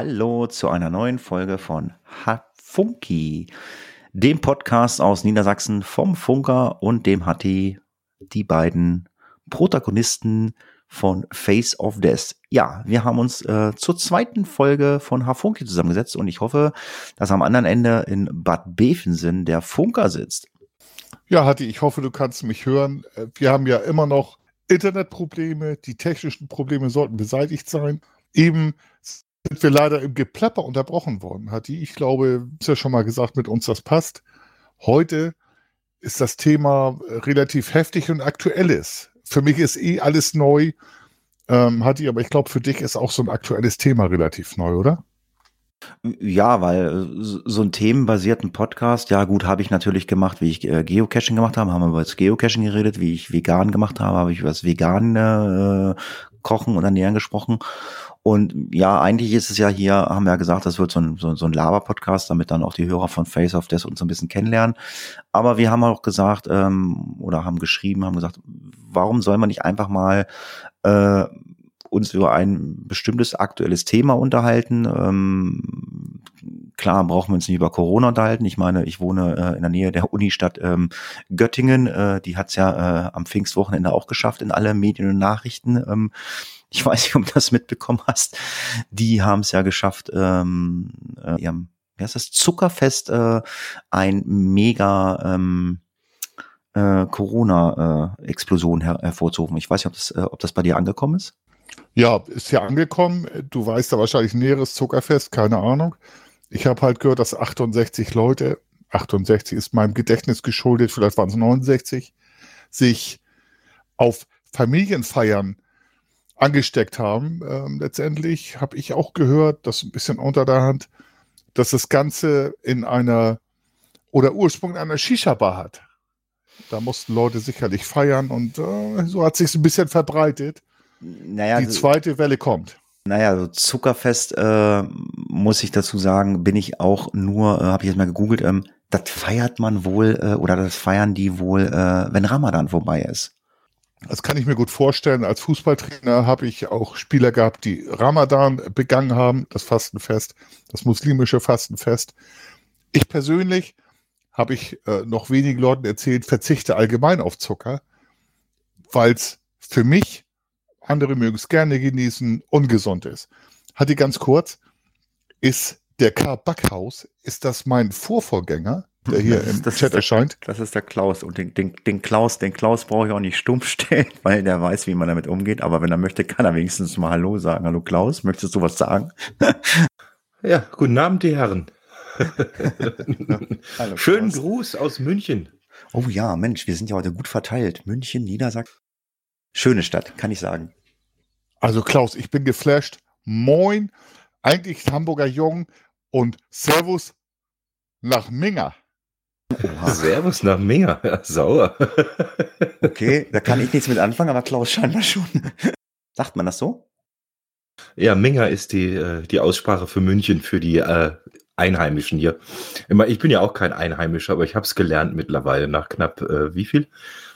Hallo zu einer neuen Folge von Funky, dem Podcast aus Niedersachsen vom Funker und dem Hatti, die beiden Protagonisten von Face of Death. Ja, wir haben uns äh, zur zweiten Folge von Funky zusammengesetzt und ich hoffe, dass am anderen Ende in Bad Bevensen der Funker sitzt. Ja, Hatti, ich hoffe, du kannst mich hören. Äh, wir haben ja immer noch Internetprobleme, die technischen Probleme sollten beseitigt sein. Eben sind wir leider im Geplapper unterbrochen worden, Hatti. Ich glaube, du hast ja schon mal gesagt, mit uns das passt. Heute ist das Thema äh, relativ heftig und aktuelles. Für mich ist eh alles neu, ähm, Hatti, aber ich glaube, für dich ist auch so ein aktuelles Thema relativ neu, oder? Ja, weil so einen themenbasierten Podcast, ja gut, habe ich natürlich gemacht, wie ich äh, Geocaching gemacht habe, haben wir über das Geocaching geredet, wie ich vegan gemacht habe, habe ich über das vegan äh, Kochen und Ernähren gesprochen. Und ja, eigentlich ist es ja hier, haben wir ja gesagt, das wird so ein, so, so ein Laber-Podcast, damit dann auch die Hörer von Face of Death uns so ein bisschen kennenlernen. Aber wir haben auch gesagt, ähm, oder haben geschrieben, haben gesagt, warum soll man nicht einfach mal äh, uns über ein bestimmtes aktuelles Thema unterhalten. Ähm, klar brauchen wir uns nicht über Corona unterhalten. Ich meine, ich wohne äh, in der Nähe der Unistadt ähm, Göttingen. Äh, die hat es ja äh, am Pfingstwochenende auch geschafft in alle Medien und Nachrichten. Ähm, ich weiß nicht, ob du das mitbekommen hast. Die haben es ja geschafft, ähm, äh, ihrem, wie heißt das, Zuckerfest äh, ein mega ähm, äh, Corona-Explosion her hervorzurufen. Ich weiß nicht, ob das, äh, ob das bei dir angekommen ist. Ja, ist ja angekommen. Du weißt da wahrscheinlich näheres Zuckerfest, keine Ahnung. Ich habe halt gehört, dass 68 Leute, 68 ist meinem Gedächtnis geschuldet, vielleicht waren es 69, sich auf Familienfeiern angesteckt haben. Ähm, letztendlich habe ich auch gehört, das ein bisschen unter der Hand, dass das Ganze in einer oder Ursprung in einer Shisha-Bar hat. Da mussten Leute sicherlich feiern und äh, so hat sich ein bisschen verbreitet. Naja, die zweite Welle kommt. Naja, so Zuckerfest äh, muss ich dazu sagen, bin ich auch nur, äh, habe ich jetzt mal gegoogelt, ähm, das feiert man wohl äh, oder das feiern die wohl, äh, wenn Ramadan vorbei ist. Das kann ich mir gut vorstellen. Als Fußballtrainer habe ich auch Spieler gehabt, die Ramadan begangen haben, das Fastenfest, das muslimische Fastenfest. Ich persönlich habe ich äh, noch wenigen Leuten erzählt, verzichte allgemein auf Zucker, weil es für mich andere mögen es gerne genießen, ungesund ist. Hatte ganz kurz, ist der Karl Backhaus, ist das mein Vorvorgänger, der hier das, im das Chat der, erscheint? Das ist der Klaus. Und den, den, den Klaus, den Klaus brauche ich auch nicht stumpf stellen, weil der weiß, wie man damit umgeht. Aber wenn er möchte, kann er wenigstens mal Hallo sagen. Hallo Klaus, möchtest du was sagen? ja, guten Abend, die Herren. Hallo, Schönen Gruß aus München. Oh ja, Mensch, wir sind ja heute gut verteilt. München, Niedersachsen. Schöne Stadt, kann ich sagen. Also Klaus, ich bin geflasht. Moin, eigentlich Hamburger Jung und Servus nach Minga. Oha. Servus nach ja, sauer. okay, da kann ich nichts mit anfangen, aber Klaus scheinbar schon. Sagt man das so? Ja, Minga ist die, äh, die Aussprache für München, für die äh, Einheimischen hier. Ich bin ja auch kein Einheimischer, aber ich habe es gelernt mittlerweile nach knapp, äh, wie viel?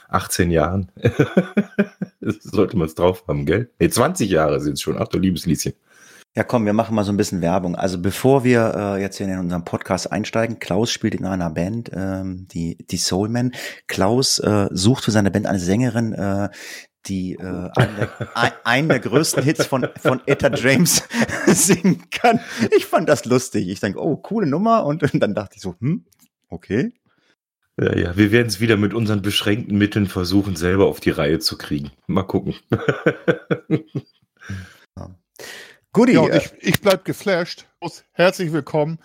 18 Jahren. sollte man es drauf haben, gell? Nee, 20 Jahre sind es schon. Ach du liebes Lieschen. Ja, komm, wir machen mal so ein bisschen Werbung. Also bevor wir äh, jetzt hier in unseren Podcast einsteigen, Klaus spielt in einer Band, ähm, die, die Soulman. Klaus äh, sucht für seine Band eine Sängerin, äh, die äh, einen, der, ein, einen der größten Hits von, von Etta James singen kann. Ich fand das lustig. Ich denke, oh, coole Nummer. Und, und dann dachte ich so, hm, okay. Ja, ja, wir werden es wieder mit unseren beschränkten Mitteln versuchen, selber auf die Reihe zu kriegen. Mal gucken. Goodie. Ja, ich, ich bleib geflasht. Herzlich willkommen.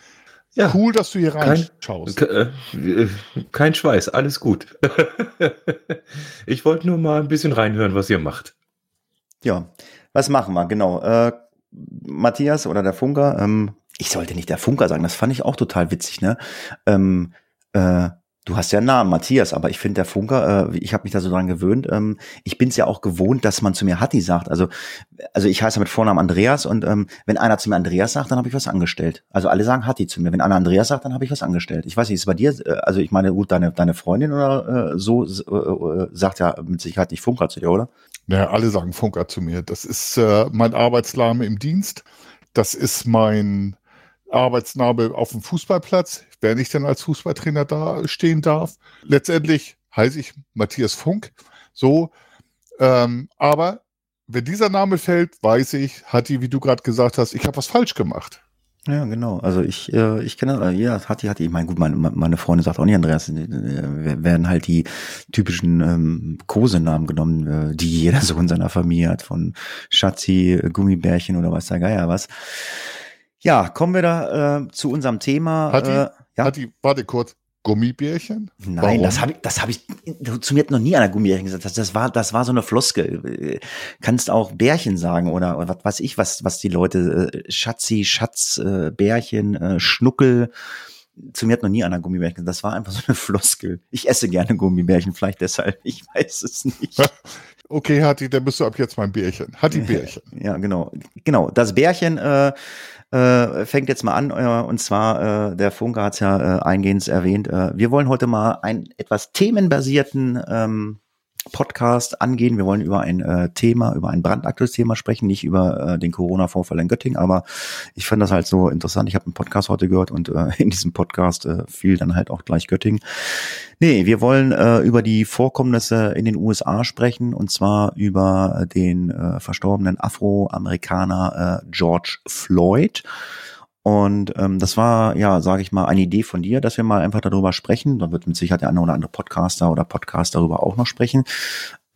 Ja, cool, dass du hier reinschaust. Kein, äh, kein Schweiß, alles gut. ich wollte nur mal ein bisschen reinhören, was ihr macht. Ja, was machen wir? Genau. Äh, Matthias oder der Funker, ähm, ich sollte nicht der Funker sagen, das fand ich auch total witzig, ne? Ähm, äh, Du hast ja einen Namen, Matthias, aber ich finde der Funker, äh, ich habe mich da so dran gewöhnt. Ähm, ich bin es ja auch gewohnt, dass man zu mir Hatti sagt. Also, also ich heiße mit Vornamen Andreas und ähm, wenn einer zu mir Andreas sagt, dann habe ich was angestellt. Also alle sagen Hatti zu mir. Wenn einer Andreas sagt, dann habe ich was angestellt. Ich weiß nicht, ist es bei dir, äh, also ich meine, gut, deine, deine Freundin oder äh, so äh, äh, sagt ja mit Sicherheit nicht Funker zu dir, oder? Ja, alle sagen Funker zu mir. Das ist äh, mein Arbeitsname im Dienst. das ist mein Arbeitsname auf dem Fußballplatz, wenn ich dann als Fußballtrainer da stehen darf. Letztendlich heiße ich Matthias Funk. So, ähm, aber wenn dieser Name fällt, weiß ich, Hatti, wie du gerade gesagt hast, ich habe was falsch gemacht. Ja, genau. Also ich, äh, ich kenne, äh, ja, Hatti, Hatti. Ich meine, gut, meine, meine Freundin sagt auch nicht Andreas. Äh, werden halt die typischen ähm, Kosenamen genommen, äh, die jeder so in seiner Familie hat, von Schatzi, Gummibärchen oder weiß der Geier was. Ja, kommen wir da äh, zu unserem Thema. Hatti, äh, ja? Hatti, warte kurz. Gummibärchen? Nein, Warum? das habe ich, das habe ich zu mir hat noch nie einer Gummibärchen gesagt. Das, das war, das war so eine Floske. Kannst auch Bärchen sagen oder, oder was weiß ich, was, was die Leute äh, Schatzi, Schatz, äh, Bärchen, äh, Schnuckel. Zu mir hat noch nie einer Gummibärchen gesagt. Das war einfach so eine Floskel. Ich esse gerne Gummibärchen, vielleicht deshalb. Ich weiß es nicht. Okay, Hatti, dann bist du ab jetzt mein Bärchen. Hatti Bärchen. Ja, genau. Genau. Das Bärchen äh, äh, fängt jetzt mal an. Äh, und zwar, äh, der Funke hat es ja äh, eingehend erwähnt. Äh, wir wollen heute mal einen etwas themenbasierten ähm, Podcast angehen. Wir wollen über ein äh, Thema, über ein brandaktuelles Thema sprechen, nicht über äh, den Corona-Vorfall in Göttingen, aber ich fand das halt so interessant. Ich habe einen Podcast heute gehört und äh, in diesem Podcast äh, fiel dann halt auch gleich Göttingen. Nee, wir wollen äh, über die Vorkommnisse in den USA sprechen und zwar über den äh, verstorbenen Afroamerikaner äh, George Floyd. Und ähm, das war, ja, sage ich mal, eine Idee von dir, dass wir mal einfach darüber sprechen. Da wird mit Sicherheit der eine oder andere Podcaster oder Podcast darüber auch noch sprechen.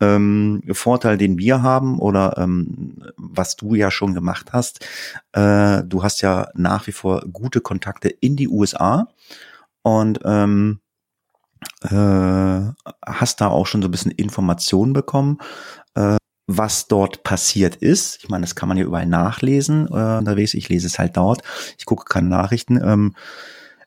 Ähm, Vorteil, den wir haben oder ähm, was du ja schon gemacht hast, äh, du hast ja nach wie vor gute Kontakte in die USA und ähm, äh, hast da auch schon so ein bisschen Informationen bekommen, was dort passiert ist. Ich meine, das kann man ja überall nachlesen äh, unterwegs. Ich lese es halt dort. Ich gucke keine Nachrichten. Ähm,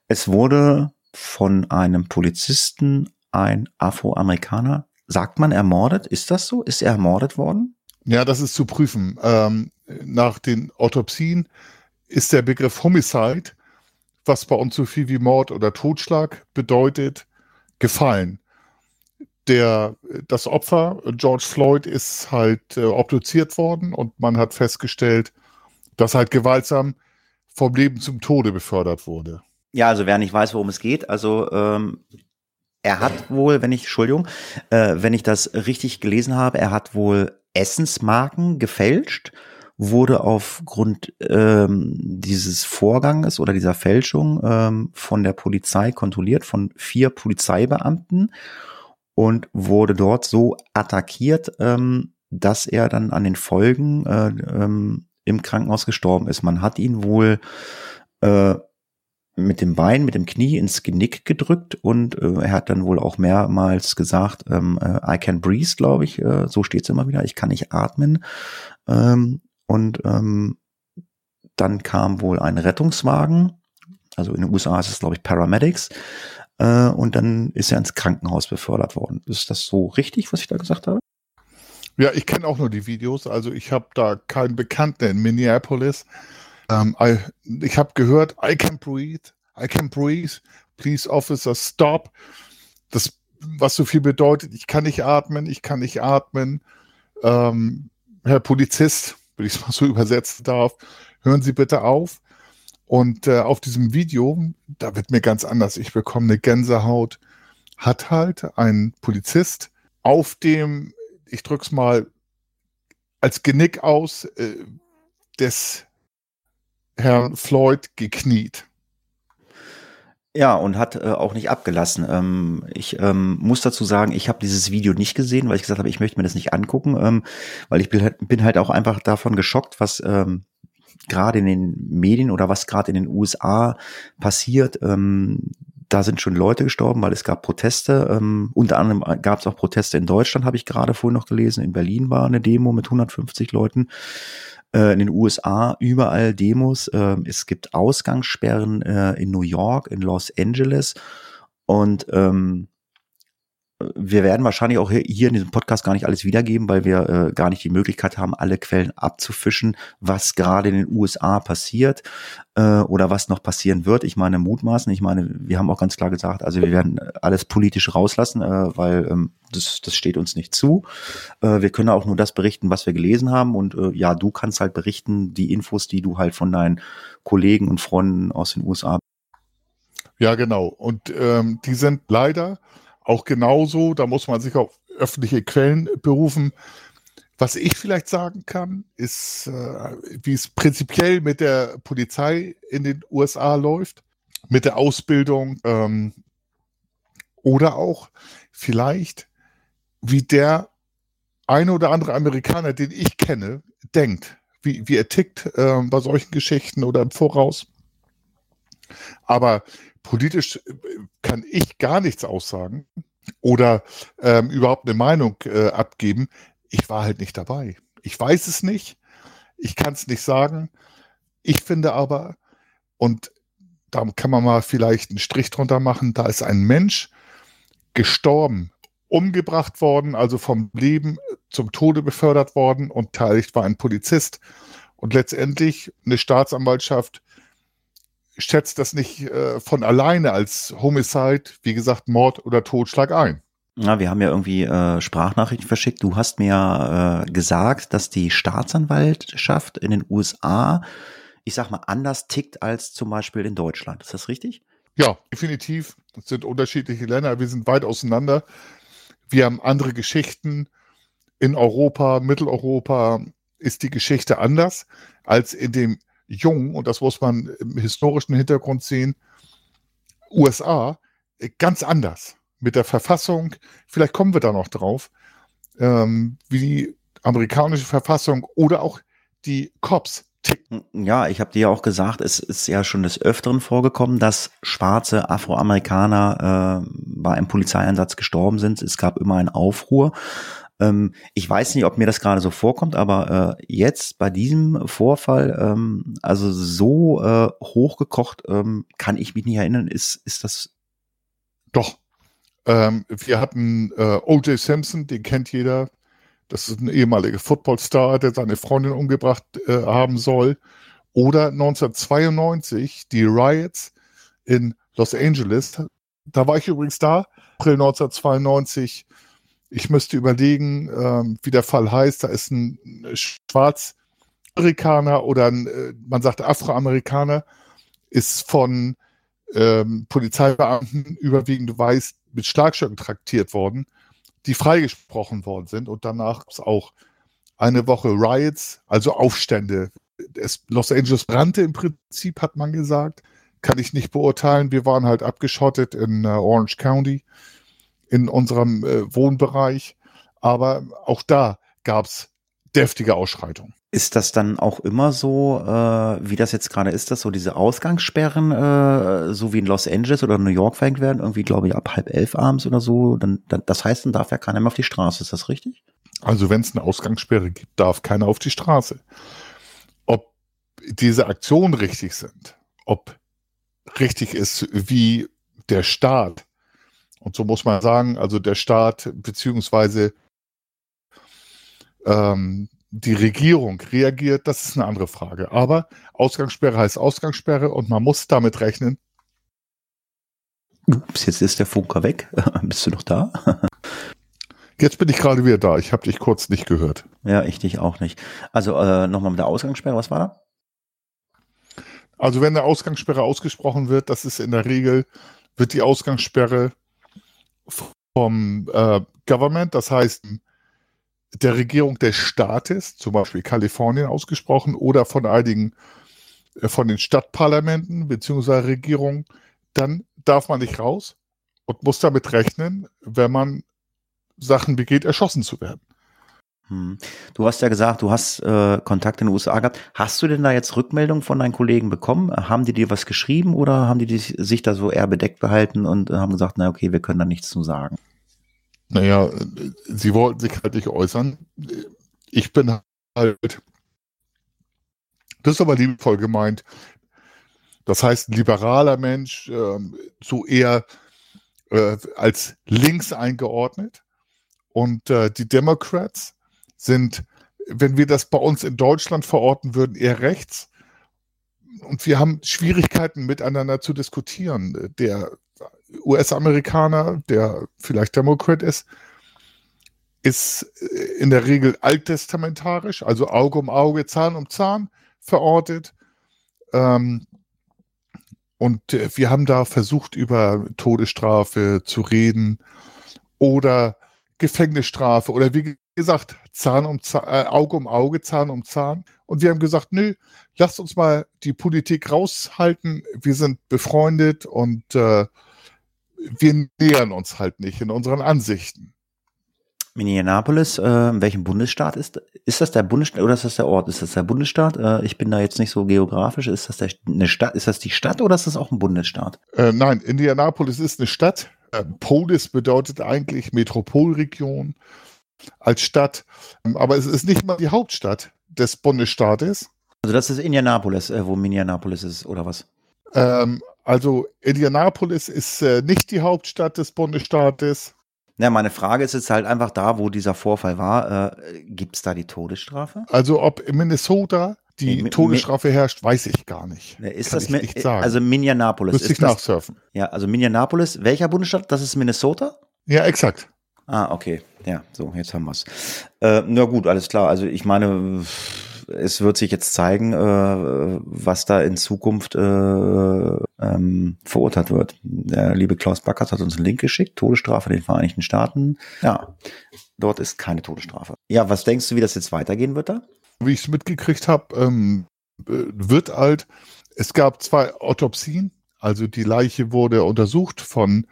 es wurde von einem Polizisten ein Afroamerikaner, sagt man ermordet? Ist das so? Ist er ermordet worden? Ja, das ist zu prüfen. Ähm, nach den Autopsien ist der Begriff Homicide, was bei uns so viel wie Mord oder Totschlag bedeutet, gefallen der, das Opfer, George Floyd, ist halt äh, obduziert worden und man hat festgestellt, dass halt gewaltsam vom Leben zum Tode befördert wurde. Ja, also wer nicht weiß, worum es geht, also ähm, er hat wohl, wenn ich, Entschuldigung, äh, wenn ich das richtig gelesen habe, er hat wohl Essensmarken gefälscht, wurde aufgrund ähm, dieses Vorganges oder dieser Fälschung ähm, von der Polizei kontrolliert, von vier Polizeibeamten und wurde dort so attackiert, ähm, dass er dann an den Folgen äh, ähm, im Krankenhaus gestorben ist. Man hat ihn wohl äh, mit dem Bein, mit dem Knie ins Genick gedrückt und äh, er hat dann wohl auch mehrmals gesagt, ähm, äh, I can breathe, glaube ich, äh, so steht es immer wieder, ich kann nicht atmen. Ähm, und ähm, dann kam wohl ein Rettungswagen, also in den USA ist es, glaube ich, Paramedics, äh, und dann ist er ins Krankenhaus befördert worden. Ist das so richtig, was ich da gesagt habe? Ja, ich kenne auch nur die Videos. Also ich habe da keinen Bekannten in Minneapolis. Ähm, I, ich habe gehört, I can breathe, I can breathe, please officer stop. Das, was so viel bedeutet, ich kann nicht atmen, ich kann nicht atmen. Ähm, Herr Polizist, wenn ich es mal so übersetzen darf, hören Sie bitte auf. Und äh, auf diesem Video, da wird mir ganz anders. Ich bekomme eine Gänsehaut. Hat halt ein Polizist auf dem, ich drück's mal als Genick aus, äh, des Herrn Floyd gekniet. Ja, und hat äh, auch nicht abgelassen. Ähm, ich ähm, muss dazu sagen, ich habe dieses Video nicht gesehen, weil ich gesagt habe, ich möchte mir das nicht angucken, ähm, weil ich bin halt, bin halt auch einfach davon geschockt, was ähm, gerade in den Medien oder was gerade in den USA passiert. Ähm, da sind schon Leute gestorben, weil es gab Proteste. Ähm, unter anderem gab es auch Proteste in Deutschland, habe ich gerade vorhin noch gelesen. In Berlin war eine Demo mit 150 Leuten. Äh, in den USA überall Demos. Äh, es gibt Ausgangssperren äh, in New York, in Los Angeles. Und ähm, wir werden wahrscheinlich auch hier in diesem Podcast gar nicht alles wiedergeben, weil wir äh, gar nicht die Möglichkeit haben, alle Quellen abzufischen, was gerade in den USA passiert äh, oder was noch passieren wird. Ich meine, mutmaßen, ich meine, wir haben auch ganz klar gesagt, also wir werden alles politisch rauslassen, äh, weil ähm, das, das steht uns nicht zu. Äh, wir können auch nur das berichten, was wir gelesen haben. Und äh, ja, du kannst halt berichten, die Infos, die du halt von deinen Kollegen und Freunden aus den USA. Ja, genau. Und ähm, die sind leider auch genauso, da muss man sich auf öffentliche Quellen berufen. Was ich vielleicht sagen kann, ist, äh, wie es prinzipiell mit der Polizei in den USA läuft, mit der Ausbildung ähm, oder auch vielleicht, wie der eine oder andere Amerikaner, den ich kenne, denkt, wie, wie er tickt äh, bei solchen Geschichten oder im Voraus. Aber politisch äh, kann ich gar nichts aussagen oder ähm, überhaupt eine Meinung äh, abgeben. Ich war halt nicht dabei. Ich weiß es nicht. Ich kann es nicht sagen. Ich finde aber, und da kann man mal vielleicht einen Strich drunter machen, da ist ein Mensch gestorben, umgebracht worden, also vom Leben zum Tode befördert worden und beteiligt war ein Polizist. Und letztendlich eine Staatsanwaltschaft schätzt das nicht äh, von alleine als Homicide, wie gesagt, Mord oder Totschlag ein. Ja, wir haben ja irgendwie äh, Sprachnachrichten verschickt. Du hast mir äh, gesagt, dass die Staatsanwaltschaft in den USA, ich sag mal, anders tickt als zum Beispiel in Deutschland. Ist das richtig? Ja, definitiv. Es sind unterschiedliche Länder. Wir sind weit auseinander. Wir haben andere Geschichten. In Europa, Mitteleuropa ist die Geschichte anders als in dem jungen, und das muss man im historischen Hintergrund sehen, USA äh, ganz anders. Mit der Verfassung, vielleicht kommen wir da noch drauf, ähm, wie die amerikanische Verfassung oder auch die Cops ticken. Ja, ich habe dir ja auch gesagt, es ist ja schon des Öfteren vorgekommen, dass schwarze Afroamerikaner äh, bei einem Polizeieinsatz gestorben sind. Es gab immer einen Aufruhr. Ähm, ich weiß nicht, ob mir das gerade so vorkommt, aber äh, jetzt bei diesem Vorfall, ähm, also so äh, hochgekocht, ähm, kann ich mich nicht erinnern, ist, ist das. Doch. Ähm, wir hatten äh, O.J. Simpson, den kennt jeder. Das ist ein ehemaliger Footballstar, der seine Freundin umgebracht äh, haben soll. Oder 1992 die Riots in Los Angeles. Da war ich übrigens da, April 1992 ich müsste überlegen, ähm, wie der Fall heißt. Da ist ein Schwarzamerikaner oder ein, äh, man sagt Afroamerikaner, ist von ähm, Polizeibeamten überwiegend, du weißt, mit Schlagstöcken traktiert worden, die freigesprochen worden sind. Und danach gab es auch eine Woche Riots, also Aufstände. Es, Los Angeles brannte im Prinzip, hat man gesagt. Kann ich nicht beurteilen. Wir waren halt abgeschottet in äh, Orange County in unserem äh, Wohnbereich. Aber auch da gab es deftige Ausschreitungen. Ist das dann auch immer so, äh, wie das jetzt gerade ist, dass so diese Ausgangssperren, äh, so wie in Los Angeles oder New York verhängt werden, irgendwie glaube ich ab halb elf abends oder so, dann, dann das heißt, dann darf ja keiner mehr auf die Straße, ist das richtig? Also wenn es eine Ausgangssperre gibt, darf keiner auf die Straße. Ob diese Aktionen richtig sind, ob richtig ist, wie der Staat und so muss man sagen, also der Staat beziehungsweise ähm, die Regierung reagiert, das ist eine andere Frage. Aber Ausgangssperre heißt Ausgangssperre und man muss damit rechnen. Ups, jetzt ist der Funker weg. Bist du noch da? Jetzt bin ich gerade wieder da. Ich habe dich kurz nicht gehört. Ja, ich dich auch nicht. Also äh, nochmal mit der Ausgangssperre, was war da? Also wenn eine Ausgangssperre ausgesprochen wird, das ist in der Regel, wird die Ausgangssperre vom äh, Government, das heißt der Regierung des Staates, zum Beispiel Kalifornien ausgesprochen, oder von einigen äh, von den Stadtparlamenten bzw. Regierungen, dann darf man nicht raus und muss damit rechnen, wenn man Sachen begeht, erschossen zu werden. Hm. Du hast ja gesagt, du hast äh, Kontakt in den USA gehabt. Hast du denn da jetzt Rückmeldungen von deinen Kollegen bekommen? Haben die dir was geschrieben oder haben die sich da so eher bedeckt behalten und äh, haben gesagt, na okay, wir können da nichts zu sagen? Naja, sie wollten sich halt nicht äußern. Ich bin halt, das ist aber liebevoll gemeint. Das heißt, ein liberaler Mensch, äh, so eher äh, als links eingeordnet. Und äh, die Democrats, sind, wenn wir das bei uns in Deutschland verorten würden, eher rechts. Und wir haben Schwierigkeiten miteinander zu diskutieren. Der US-Amerikaner, der vielleicht Demokrat ist, ist äh, in der Regel alttestamentarisch, also Auge um Auge, Zahn um Zahn verortet. Ähm, und äh, wir haben da versucht, über Todesstrafe zu reden oder Gefängnisstrafe oder wie gesagt, Zahn um Zahn, äh, Auge um Auge, Zahn um Zahn. Und wir haben gesagt, nö, lasst uns mal die Politik raushalten. Wir sind befreundet und äh, wir nähern uns halt nicht in unseren Ansichten. Minneapolis, äh, in welchem Bundesstaat ist ist das der Bundesstaat oder ist das der Ort? Ist das der Bundesstaat? Äh, ich bin da jetzt nicht so geografisch. Ist das der, eine Stadt? Ist das die Stadt oder ist das auch ein Bundesstaat? Äh, nein, Indianapolis ist eine Stadt. Äh, Polis bedeutet eigentlich Metropolregion als Stadt, aber es ist nicht mal die Hauptstadt des Bundesstaates. Also das ist Indianapolis, äh, wo Minneapolis ist oder was? Ähm, also Indianapolis ist äh, nicht die Hauptstadt des Bundesstaates. Ja, meine Frage ist jetzt halt einfach da, wo dieser Vorfall war, äh, gibt es da die Todesstrafe? Also ob in Minnesota die nee, Todesstrafe herrscht, weiß ich gar nicht. Ist Kann das nicht sagen. Also Minneapolis. Müsste ich nachsurfen. Ja, also Minneapolis, welcher Bundesstaat? Das ist Minnesota? Ja, exakt. Ah, okay. Ja, so, jetzt haben wir's. Äh, na gut, alles klar. Also ich meine, es wird sich jetzt zeigen, äh, was da in Zukunft äh, ähm, verurteilt wird. Der liebe Klaus Backert hat uns einen Link geschickt, Todesstrafe in den Vereinigten Staaten. Ja, dort ist keine Todesstrafe. Ja, was denkst du, wie das jetzt weitergehen wird da? Wie ich es mitgekriegt habe, ähm, wird alt. Es gab zwei Autopsien, also die Leiche wurde untersucht von,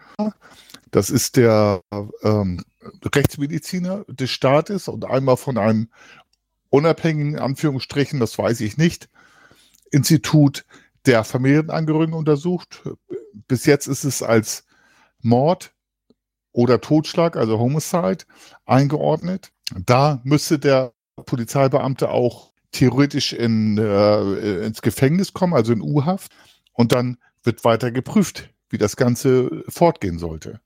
das ist der ähm, Rechtsmediziner des Staates und einmal von einem unabhängigen, Anführungsstrichen, das weiß ich nicht, Institut der Familienangehörigen untersucht. Bis jetzt ist es als Mord oder Totschlag, also Homicide, eingeordnet. Da müsste der Polizeibeamte auch theoretisch in, äh, ins Gefängnis kommen, also in U-Haft. Und dann wird weiter geprüft, wie das Ganze fortgehen sollte.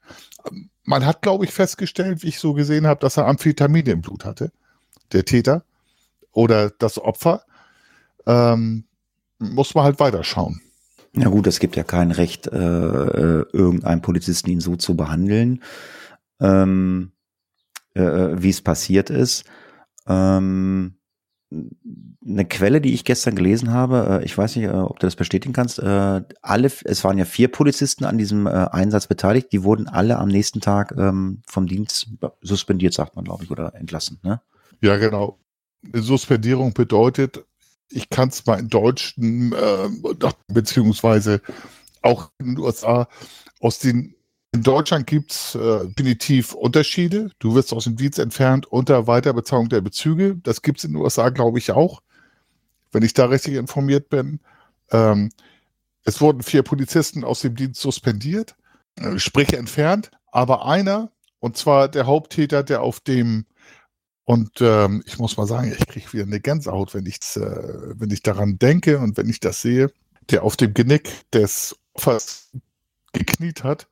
Man hat, glaube ich, festgestellt, wie ich so gesehen habe, dass er Amphetamine im Blut hatte, der Täter oder das Opfer, ähm, muss man halt weiterschauen. Ja gut, es gibt ja kein Recht, äh, äh, irgendeinem Polizisten ihn so zu behandeln, ähm, äh, äh wie es passiert ist. Ähm, eine Quelle, die ich gestern gelesen habe, äh, ich weiß nicht, äh, ob du das bestätigen kannst, äh, alle, es waren ja vier Polizisten an diesem Einsatz beteiligt, die wurden alle am nächsten Tag ähm, vom Dienst suspendiert, sagt man, glaube ich, oder entlassen, ne? Ja, genau. Suspendierung bedeutet, ich kann es mal in Deutschen, äh, beziehungsweise auch in den USA, aus den in Deutschland gibt es äh, definitiv Unterschiede. Du wirst aus dem Dienst entfernt unter Weiterbezahlung der Bezüge. Das gibt es in den USA, glaube ich, auch, wenn ich da richtig informiert bin. Ähm, es wurden vier Polizisten aus dem Dienst suspendiert, äh, sprich entfernt, aber einer, und zwar der Haupttäter, der auf dem und ähm, ich muss mal sagen, ich kriege wieder eine Gänsehaut, wenn ich, äh, wenn ich daran denke und wenn ich das sehe, der auf dem Genick des Opfers gekniet hat,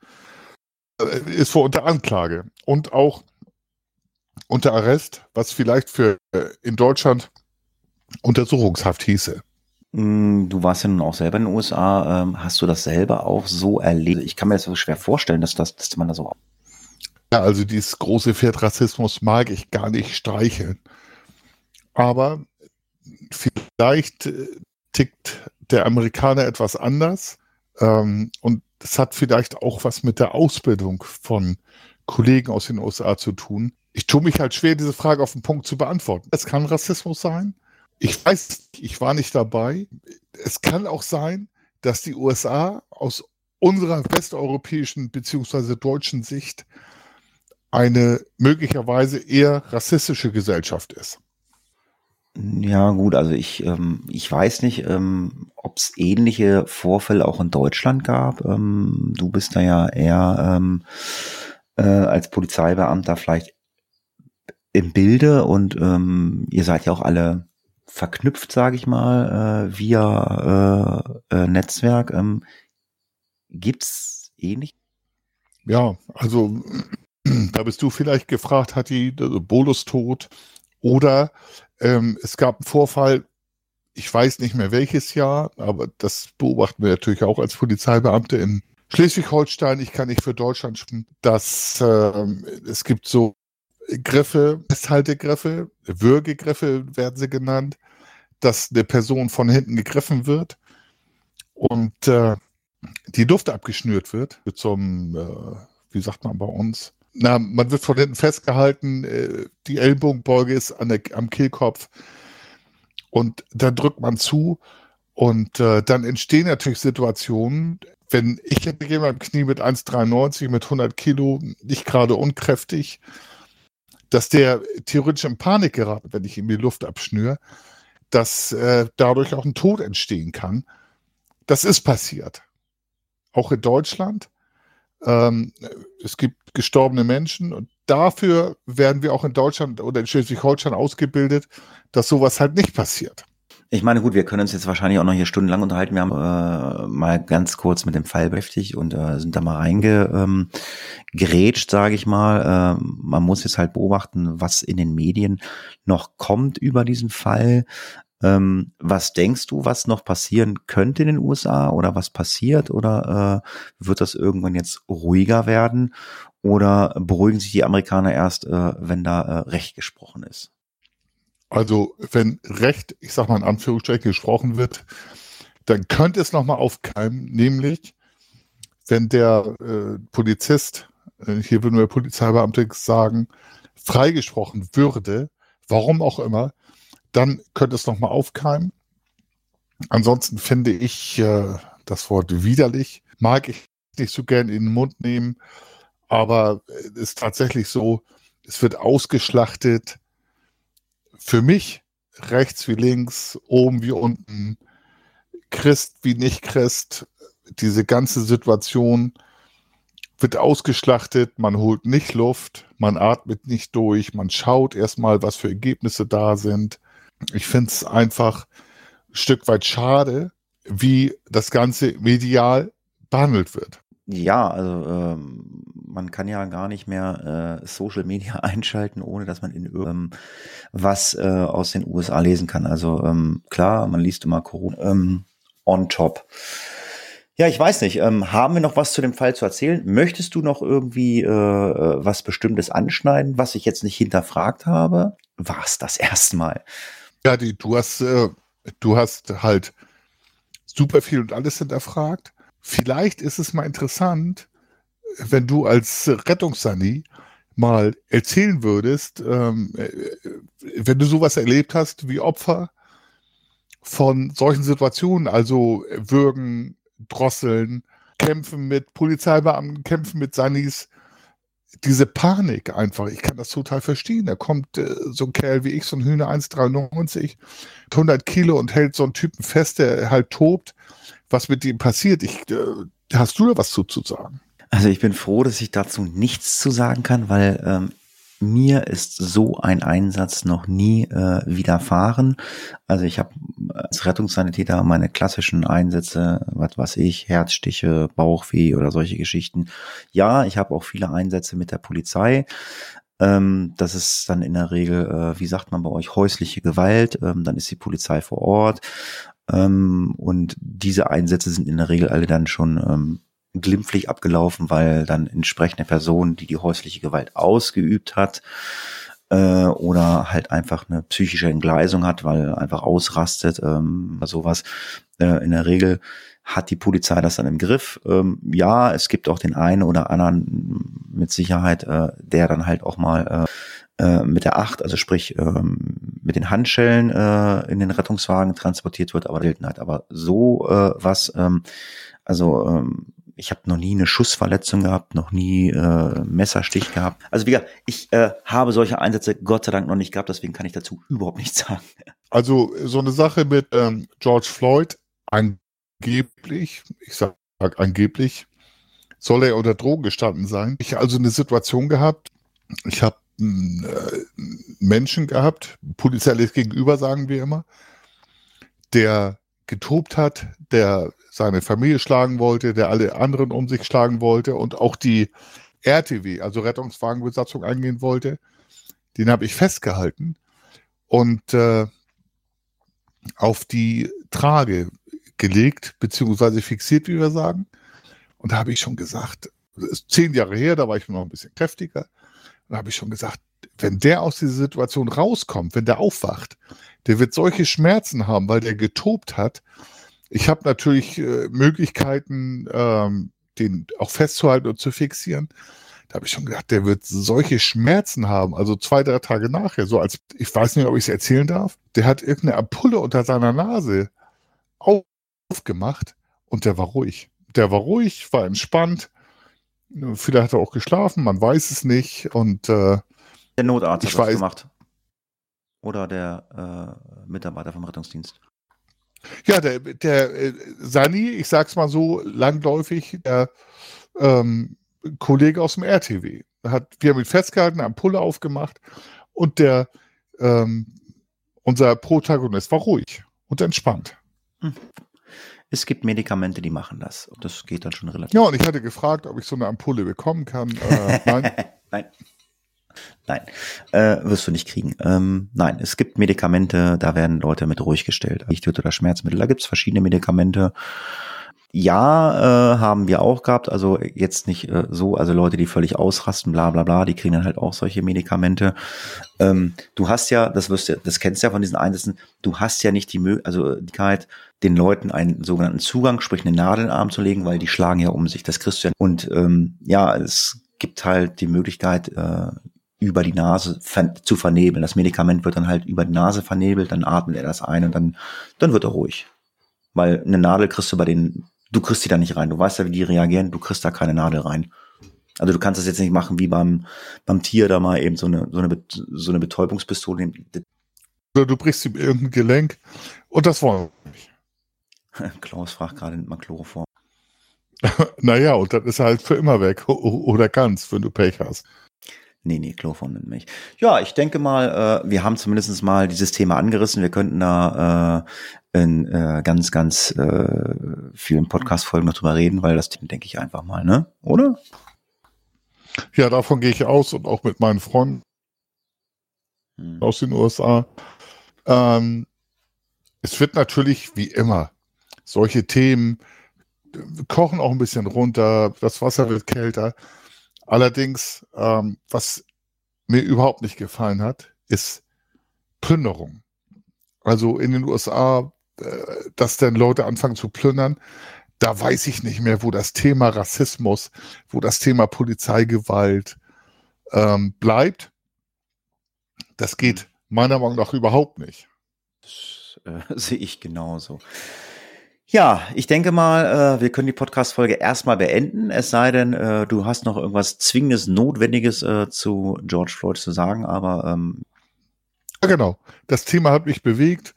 ist vor unter Anklage und auch unter Arrest, was vielleicht für äh, in Deutschland Untersuchungshaft hieße. Mm, du warst ja nun auch selber in den USA. Ähm, hast du das selber auch so erlebt? Ich kann mir das so schwer vorstellen, dass, das, dass man da so ja, also dieses große Pferd Rassismus mag ich gar nicht streicheln. Aber vielleicht äh, tickt der Amerikaner etwas anders. Ähm, und das hat vielleicht auch was mit der Ausbildung von Kollegen aus den USA zu tun. Ich tue mich halt schwer, diese Frage auf den Punkt zu beantworten. Es kann Rassismus sein. Ich weiß, ich war nicht dabei. Es kann auch sein, dass die USA aus unserer westeuropäischen bzw. deutschen Sicht eine möglicherweise eher rassistische Gesellschaft ist. Ja, gut, also ich, ähm, ich weiß nicht, ähm, ob es ähnliche Vorfälle auch in Deutschland gab. Ähm, du bist da ja eher ähm, äh, als Polizeibeamter vielleicht im Bilde und ähm, ihr seid ja auch alle verknüpft, sage ich mal, äh, via äh, äh, Netzwerk. Ähm, gibt's ähnlich? Ja, also da bist du vielleicht gefragt, hat die Bolus tot? Oder ähm, es gab einen Vorfall, ich weiß nicht mehr welches Jahr, aber das beobachten wir natürlich auch als Polizeibeamte in Schleswig-Holstein. Ich kann nicht für Deutschland sprechen, dass äh, es gibt so Griffe, Festhaltegriffe, Würgegriffe werden sie genannt, dass eine Person von hinten gegriffen wird und äh, die Luft abgeschnürt wird einem, äh, wie sagt man bei uns, na, man wird von hinten festgehalten, äh, die Ellbogenbeuge ist an der, am Kehlkopf und dann drückt man zu und äh, dann entstehen natürlich Situationen, wenn ich hätte jemand Knie mit 1,93 mit 100 Kilo, nicht gerade unkräftig, dass der theoretisch in Panik geraten, wenn ich ihm die Luft abschnüre, dass äh, dadurch auch ein Tod entstehen kann. Das ist passiert. Auch in Deutschland. Ähm, es gibt gestorbene Menschen und dafür werden wir auch in Deutschland oder in Schleswig-Holstein ausgebildet, dass sowas halt nicht passiert. Ich meine, gut, wir können uns jetzt wahrscheinlich auch noch hier stundenlang unterhalten. Wir haben äh, mal ganz kurz mit dem Fall beschäftigt und äh, sind da mal reingerätscht, ähm, sage ich mal. Äh, man muss jetzt halt beobachten, was in den Medien noch kommt über diesen Fall. Ähm, was denkst du, was noch passieren könnte in den USA oder was passiert? Oder äh, wird das irgendwann jetzt ruhiger werden? Oder beruhigen sich die Amerikaner erst, äh, wenn da äh, Recht gesprochen ist? Also wenn Recht, ich sag mal in Anführungsstrichen, gesprochen wird, dann könnte es nochmal aufkeimen, nämlich wenn der äh, Polizist, äh, hier nur der Polizeibeamte sagen, freigesprochen würde, warum auch immer, dann könnte es nochmal aufkeimen. Ansonsten finde ich äh, das Wort widerlich, mag ich nicht so gern in den Mund nehmen, aber es ist tatsächlich so, es wird ausgeschlachtet. Für mich rechts wie links, oben wie unten, Christ wie nicht Christ, diese ganze Situation wird ausgeschlachtet, man holt nicht Luft, man atmet nicht durch, man schaut erstmal, was für Ergebnisse da sind ich finde es einfach ein Stück weit schade, wie das Ganze medial behandelt wird. Ja, also ähm, man kann ja gar nicht mehr äh, Social Media einschalten, ohne dass man in ähm, was äh, aus den USA lesen kann. Also ähm, klar, man liest immer Corona ähm, on top. Ja, ich weiß nicht. Ähm, haben wir noch was zu dem Fall zu erzählen? Möchtest du noch irgendwie äh, äh was Bestimmtes anschneiden, was ich jetzt nicht hinterfragt habe? War es das erstmal? Ja, die, du hast, äh, du hast halt super viel und alles hinterfragt. Vielleicht ist es mal interessant, wenn du als Rettungssani mal erzählen würdest, ähm, äh, wenn du sowas erlebt hast wie Opfer von solchen Situationen, also Würgen, Drosseln, Kämpfen mit Polizeibeamten, Kämpfen mit Sanis, diese Panik einfach, ich kann das total verstehen. Da kommt äh, so ein Kerl wie ich, so ein Hühner 1,93, 100 Kilo und hält so einen Typen fest, der halt tobt. Was mit ihm passiert? Ich, äh, hast du da was zu, zu sagen? Also ich bin froh, dass ich dazu nichts zu sagen kann, weil ähm, mir ist so ein Einsatz noch nie äh, widerfahren. Also ich habe als Rettungssanitäter meine klassischen Einsätze, was weiß ich, Herzstiche, Bauchweh oder solche Geschichten. Ja, ich habe auch viele Einsätze mit der Polizei. Ähm, das ist dann in der Regel, äh, wie sagt man bei euch, häusliche Gewalt. Ähm, dann ist die Polizei vor Ort. Ähm, und diese Einsätze sind in der Regel alle dann schon ähm, glimpflich abgelaufen, weil dann entsprechende Person, die die häusliche Gewalt ausgeübt hat, äh, oder halt einfach eine psychische Entgleisung hat, weil einfach ausrastet, ähm, sowas. Äh, in der Regel hat die Polizei das dann im Griff. Ähm, ja, es gibt auch den einen oder anderen mit Sicherheit, äh, der dann halt auch mal äh, äh mit der Acht, also sprich ähm, mit den Handschellen äh, in den Rettungswagen transportiert wird, aber selten halt. Aber so äh, was, ähm, also ähm, ich habe noch nie eine Schussverletzung gehabt, noch nie äh, Messerstich gehabt. Also wie gesagt, ich äh, habe solche Einsätze Gott sei Dank noch nicht gehabt, deswegen kann ich dazu überhaupt nichts sagen. Also so eine Sache mit ähm, George Floyd, angeblich, ich sage angeblich, soll er unter Drogen gestanden sein. Ich also eine Situation gehabt, ich habe Menschen gehabt, polizielles Gegenüber sagen wir immer, der getobt hat, der seine Familie schlagen wollte, der alle anderen um sich schlagen wollte und auch die RTW, also Rettungswagenbesatzung, eingehen wollte. Den habe ich festgehalten und äh, auf die Trage gelegt, beziehungsweise fixiert, wie wir sagen. Und da habe ich schon gesagt, das ist zehn Jahre her, da war ich noch ein bisschen kräftiger. Da habe ich schon gesagt, wenn der aus dieser Situation rauskommt, wenn der aufwacht, der wird solche Schmerzen haben, weil der getobt hat. Ich habe natürlich äh, Möglichkeiten, ähm, den auch festzuhalten und zu fixieren. Da habe ich schon gedacht, der wird solche Schmerzen haben. Also zwei, drei Tage nachher, so als, ich weiß nicht, ob ich es erzählen darf, der hat irgendeine Ampulle unter seiner Nase aufgemacht und der war ruhig. Der war ruhig, war entspannt. Vielleicht hat er auch geschlafen, man weiß es nicht. Und äh, der Notarzt hat das weiß, gemacht. Oder der äh, Mitarbeiter vom Rettungsdienst. Ja, der, der äh, Sani, ich sag's mal so, langläufig, der ähm, Kollege aus dem RTW. Hat, wir haben ihn festgehalten, eine Ampulle aufgemacht und der ähm, unser Protagonist war ruhig und entspannt. Hm. Es gibt Medikamente, die machen das. Und das geht dann schon relativ. Ja, und ich hatte gefragt, ob ich so eine Ampulle bekommen kann. Äh, nein. nein. Nein, äh, wirst du nicht kriegen. Ähm, nein, es gibt Medikamente, da werden Leute mit ruhig gestellt. Lichtwürde oder Schmerzmittel, da gibt es verschiedene Medikamente. Ja, äh, haben wir auch gehabt. Also jetzt nicht äh, so, also Leute, die völlig ausrasten, bla bla bla, die kriegen dann halt auch solche Medikamente. Ähm, du hast ja, das wirst du, das kennst du ja von diesen Einsätzen, du hast ja nicht die Möglichkeit, also den Leuten einen sogenannten Zugang, sprich eine Nadel in den Arm zu legen, weil die schlagen ja um sich. Das kriegst du ja. Und ähm, ja, es gibt halt die Möglichkeit, äh, über die Nase zu vernebeln. Das Medikament wird dann halt über die Nase vernebelt, dann atmet er das ein und dann, dann wird er ruhig. Weil eine Nadel kriegst du bei den, du kriegst die da nicht rein. Du weißt ja, wie die reagieren, du kriegst da keine Nadel rein. Also du kannst das jetzt nicht machen wie beim, beim Tier da mal eben so eine, so eine, so eine Betäubungspistole. Oder du brichst ihm irgendein Gelenk und das wollen wir nicht. Klaus fragt gerade, nimmt man Chloroform. naja, und dann ist er halt für immer weg oder ganz, wenn du Pech hast. Nee, nee, Chloroform nimmt mich. Ja, ich denke mal, äh, wir haben zumindest mal dieses Thema angerissen. Wir könnten da äh, in äh, ganz, ganz äh, vielen Podcast-Folgen noch drüber reden, weil das denke ich einfach mal, ne? Oder? Ja, davon gehe ich aus und auch mit meinen Freunden hm. aus den USA. Ähm, es wird natürlich wie immer solche Themen kochen auch ein bisschen runter, das Wasser wird kälter. Allerdings, ähm, was mir überhaupt nicht gefallen hat, ist Plünderung. Also in den USA, äh, dass dann Leute anfangen zu plündern, da weiß ich nicht mehr, wo das Thema Rassismus, wo das Thema Polizeigewalt ähm, bleibt. Das geht meiner Meinung nach überhaupt nicht. Das äh, sehe ich genauso. Ja, ich denke mal, äh, wir können die Podcast-Folge erstmal beenden, es sei denn, äh, du hast noch irgendwas Zwingendes, Notwendiges äh, zu George Floyd zu sagen, aber ähm ja, genau. Das Thema hat mich bewegt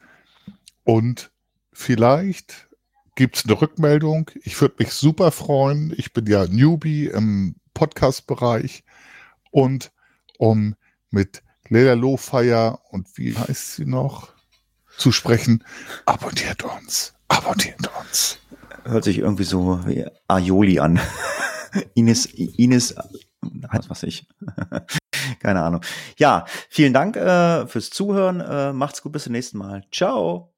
und vielleicht gibt es eine Rückmeldung. Ich würde mich super freuen. Ich bin ja Newbie im Podcast-Bereich und um mit Leila Lohfeier und wie heißt sie noch zu sprechen, abonniert uns. Abonniert uns. Hört sich irgendwie so wie Aioli an. Ines, Ines, was weiß ich. Keine Ahnung. Ja, vielen Dank äh, fürs Zuhören. Äh, macht's gut, bis zum nächsten Mal. Ciao.